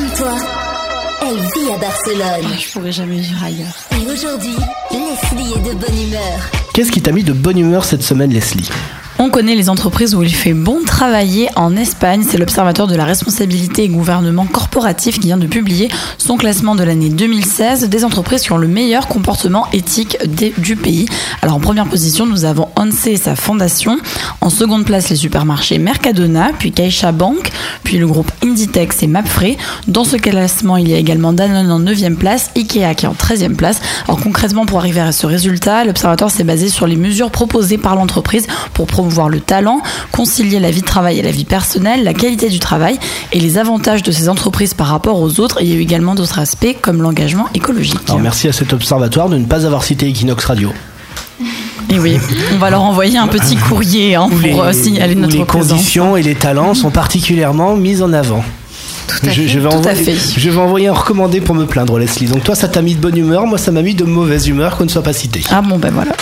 Comme toi, elle vit à Barcelone. Je pourrais jamais vivre ailleurs. Et aujourd'hui, Leslie est de bonne humeur. Qu'est-ce qui t'a mis de bonne humeur cette semaine, Leslie? On connaît les entreprises où il fait bon travailler en Espagne. C'est l'Observatoire de la responsabilité et gouvernement corporatif qui vient de publier son classement de l'année 2016 des entreprises qui ont le meilleur comportement éthique des- du pays. Alors en première position, nous avons ONCE et sa fondation. En seconde place, les supermarchés Mercadona, puis CaixaBank, puis le groupe Inditex et Mapfre. Dans ce classement, il y a également Danone en 9e place, Ikea qui est en 13e place. Alors concrètement, pour arriver à ce résultat, l'Observatoire s'est basé sur les mesures proposées par l'entreprise pour promouvoir le talent, concilier la vie de travail et la vie personnelle, la qualité du travail et les avantages de ces entreprises par rapport aux autres. Et il y a eu également d'autres aspects comme l'engagement écologique. Alors merci à cet observatoire de ne pas avoir cité Equinox Radio. Et oui, on va leur envoyer un petit courrier hein, pour euh, signaler notre les présence. conditions et les talents sont particulièrement mis en avant. Tout à je, fait, je vais tout à envoyer, fait. je vais envoyer un recommandé pour me plaindre, Leslie. Donc toi, ça t'a mis de bonne humeur, moi, ça m'a mis de mauvaise humeur qu'on ne soit pas cité. Ah bon, ben voilà.